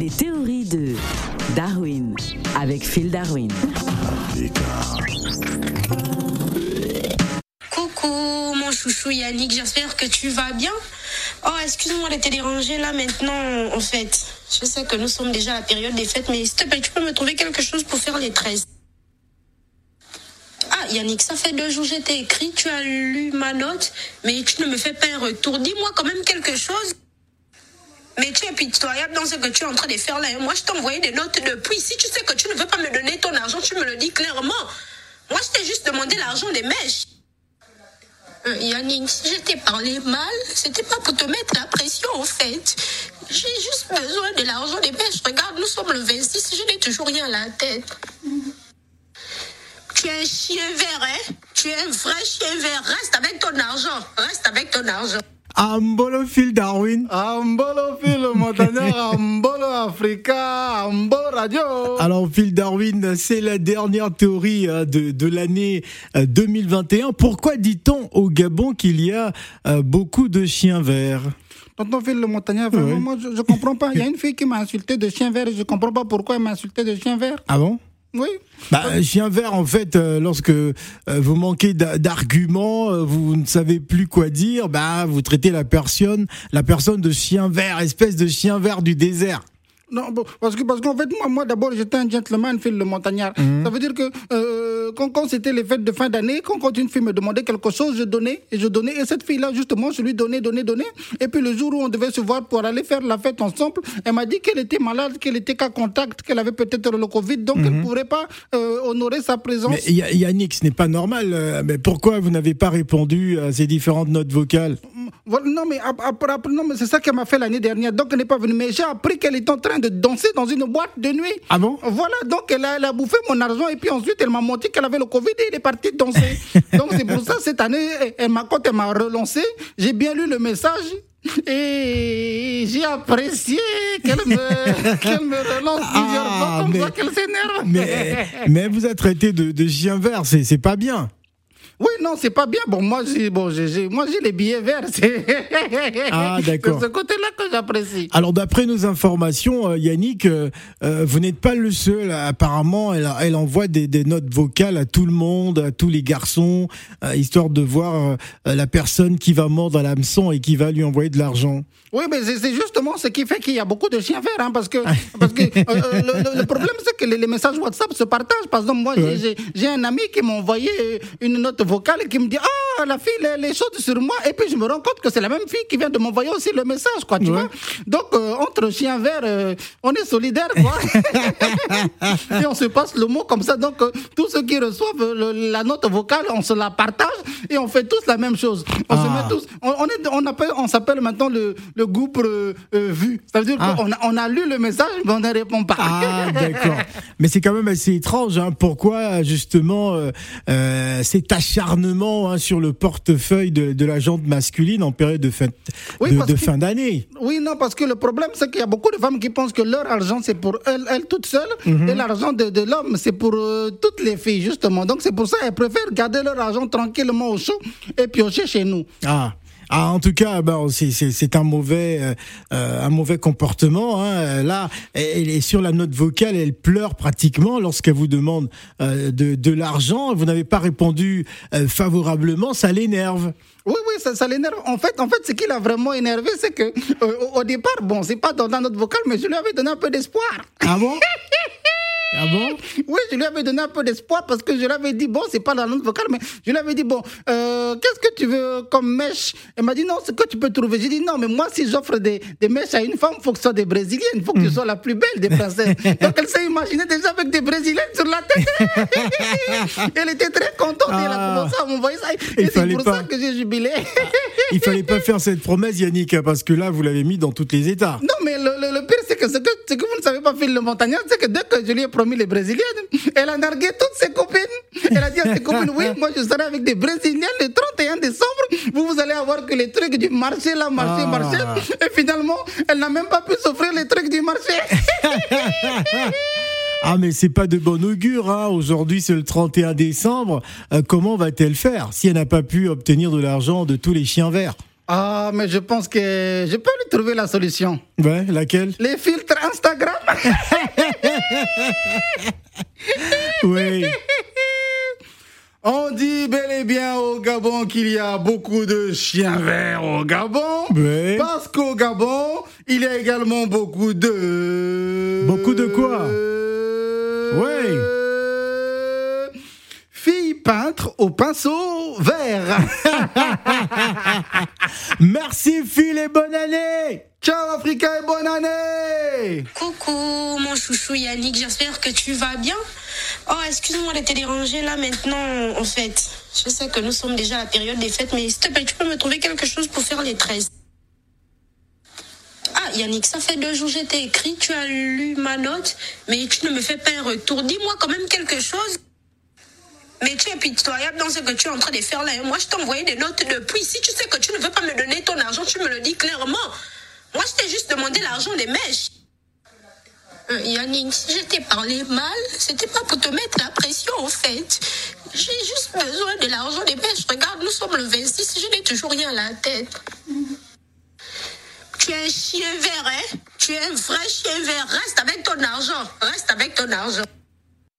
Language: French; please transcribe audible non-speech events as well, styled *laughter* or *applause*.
Les théories de Darwin avec Phil Darwin. Coucou mon chouchou Yannick, j'espère que tu vas bien. Oh, excuse-moi de te déranger là maintenant en fait. Je sais que nous sommes déjà à la période des fêtes, mais s'il te plaît, tu peux me trouver quelque chose pour faire les tresses. Ah, Yannick, ça fait deux jours que je t'ai écrit, tu as lu ma note, mais tu ne me fais pas un retour. Dis-moi quand même quelque chose. Mais tu es pitoyable dans ce que tu es en train de faire là. Moi, je envoyé des notes depuis. Si tu sais que tu ne veux pas me donner ton argent, tu me le dis clairement. Moi, je t'ai juste demandé l'argent des mèches. Euh, Yannick, si je t'ai parlé mal, c'était pas pour te mettre la pression, en fait. J'ai juste besoin de l'argent des mèches. Regarde, nous sommes le 26, je n'ai toujours rien à la tête. Tu es un chien vert, hein? Tu es un vrai chien vert. Reste avec ton argent. Reste avec ton argent. Ambolo Phil Darwin. Ambolo Phil Montagnard, *laughs* Ambolo Africa, Ambolo Radio. Alors Phil Darwin, c'est la dernière théorie euh, de, de l'année euh, 2021. Pourquoi dit-on au Gabon qu'il y a euh, beaucoup de chiens verts? Tonton Phil le Montagnard, vraiment, moi, je, je comprends pas. Il y a une fille qui m'a insulté de chien vert et je comprends pas pourquoi elle m'a insulté de chien vert. Ah bon? Oui. bah, chien vert, en fait, euh, lorsque euh, vous manquez d'a- d'arguments, euh, vous ne savez plus quoi dire, bah, vous traitez la personne, la personne de chien vert, espèce de chien vert du désert. Non, bon, parce que parce qu'en fait, moi, moi d'abord, j'étais un gentleman, Phil le Montagnard. Mhm. Ça veut dire que euh, quand, quand c'était les fêtes de fin d'année, quand, quand une fille me demandait quelque chose, je donnais et je donnais. Et cette fille-là, justement, je lui donnais, donnais, donnais. Et puis le jour où on devait se voir pour aller faire la fête ensemble, elle m'a dit qu'elle était malade, qu'elle était qu'à contact, qu'elle avait peut-être le Covid, donc elle ne pourrait pas euh, honorer sa présence. Mhm. Mais Yannick, ce n'est pas normal. euh, mais pourquoi vous n'avez pas répondu à ces différentes notes vocales? Non, mais, mais c'est ça qu'elle m'a fait l'année dernière. Donc, elle n'est pas venue. Mais j'ai appris qu'elle est en train de danser dans une boîte de nuit. Ah bon? Voilà, donc elle a, elle a bouffé mon argent et puis ensuite elle m'a montré qu'elle avait le Covid et elle est partie danser. *laughs* donc c'est pour ça, cette année, elle- quand elle m'a relancé, j'ai bien lu le message. Et j'ai apprécié qu'elle me, *laughs* qu'elle me relance plusieurs Ah, fois comme mais- ça qu'elle s'énerve. mais, vous a traité de, de chien vert, c'est c'est pas bien. Oui, non, c'est pas bien. Bon, moi, j'ai, bon, j'ai, j'ai- moi, j'ai les billets verts. Ah, *laughs* d'accord. C'est ce côté-là que j'apprécie. Alors d'après nos informations, euh, Yannick, euh, euh, vous n'êtes pas le seul. Apparemment, elle, elle envoie des, des notes vocales à tout le monde, à tous les garçons, euh, histoire de voir euh, la personne qui va mordre à l'hameçon et qui va lui envoyer de l'argent. Oui, mais c'est justement ce qui fait qu'il y a beaucoup de chiens verts, hein, parce que, *laughs* parce que euh, le, le- problème, c'est que les, messages WhatsApp se partagent. Par exemple, moi, j'ai- Ouais. j'ai un ami qui m'a envoyé une note vocale qui me dit Ah, la fille, elle est chaude sur moi. Et puis, je me rends compte que c'est la même fille qui vient de m'envoyer aussi le message, quoi, tu Ouais. vois. Donc, euh, entre chiens verts, euh, on est solidaires, quoi. *laughs* et on se passe le mot comme ça. Donc, euh, tous ceux qui reçoivent euh, le- la note vocale, on se la partage et on fait tous la même chose. On se Ah. met tous. On, on est, on appelle, on s'appelle maintenant le, le groupe vu. Ça veut dire Ah. qu'on a, on a lu le message, mais on ne répond pas. Ah *laughs* d'accord. Mais c'est quand même assez étrange. Hein. Pourquoi justement euh, cet acharnement hein, sur le portefeuille de, de la jante masculine en période de fin, Oui, de, fin d'année Oui, non, parce que le problème, c'est qu'il y a beaucoup de femmes qui pensent que leur argent, c'est pour elles, elles toutes seules, Mhm. et l'argent de, de l'homme, c'est pour euh, toutes les filles, justement. Donc, c'est pour ça qu'elles préfèrent garder leur argent tranquillement au chaud et piocher chez nous. Ah. Ah, en tout cas, ben, c'est- un mauvais, euh, euh, un mauvais comportement. Hein. Là, elle est sur la note vocale, elle pleure pratiquement lorsqu'elle vous demande euh, de, de l'argent. Vous n'avez pas répondu euh, favorablement, ça l'énerve. Oui, oui, ça, ça l'énerve. En fait, en fait, ce qui l'a vraiment énervé, c'est que euh, au, départ, bon, c'est pas dans, dans notre vocal, mais je lui avais donné un peu d'espoir. Ah bon? *laughs* Ah bon Oui, je lui avais donné un peu d'espoir parce que je lui avais dit, bon, c'est pas dans notre vocal, mais je lui avais dit, bon, euh, qu'est-ce que tu veux comme mèche? Elle m'a dit, non, ce que tu peux trouver. J'ai dit, non, mais moi, si j'offre des, des mèches à une femme, il faut que ce soit des brésiliennes, il faut que tu sois la plus belle des princesses. *laughs* Donc, elle s'est imaginée déjà avec des brésiliennes sur la tête. *laughs* elle était très contente et elle a Ah. commencé à m'envoyer ça. Et c'est pour pas. ça que j'ai jubilé. Il fallait pas faire cette promesse, Yannick, parce que là, vous l'avez mis dans tous les états. Non, mais le, le- le pire, que ce, que ce que vous ne savez pas, Phil le Montagnard, c'est que dès que je lui ai promis les Brésiliennes, elle a nargué toutes ses copines. Elle a dit à ses copines, oui, moi je serai avec des Brésiliens le 31 décembre. Vous, vous allez avoir que les trucs du marché, là, marché, Ah. marché. Et finalement, elle n'a même pas pu s'offrir les trucs du marché. *laughs* Ah, mais c'est pas de bon augure. Hein. Aujourd'hui, c'est le 31 décembre. Euh, comment va-t-elle faire si elle n'a pas pu obtenir de l'argent de tous les chiens verts? Ah, mais je pense que je peux lui trouver la solution. Ouais, laquelle? Les filtres Instagram. *laughs* Oui. On dit bel et bien au Gabon qu'il y a beaucoup de chiens verts au Gabon. Oui. Parce qu'au Gabon, il y a également beaucoup de... Beaucoup de quoi? Ouais. Filles peintres au pinceau *laughs* Merci Phil et bonne année Ciao Africa et bonne année Coucou, mon chouchou Yannick, j'espère que tu vas bien. Oh, excuse-moi de te déranger là maintenant, en fait. Je sais que nous sommes déjà à la période des fêtes, mais s'il te plaît, tu peux me trouver quelque chose pour faire les tresses. Ah, Yannick, ça fait deux jours que je t'ai écrit, tu as lu ma note, mais tu ne me fais pas un retour. Dis-moi quand même quelque chose. Mais tu es pitoyable dans ce que tu es en train de faire là. Moi, je envoyé des notes depuis. Si tu sais que tu ne veux pas me donner ton argent, tu me le dis clairement. Moi, je t'ai juste demandé l'argent des mèches. Euh, Yannick, si je t'ai parlé mal, c'était pas pour te mettre la pression, en fait. J'ai juste besoin de l'argent des mèches. Regarde, nous sommes le 26, je n'ai toujours rien à la tête. Tu es un chien vert, hein? Tu es un vrai chien vert. Reste avec ton argent. Reste avec ton argent.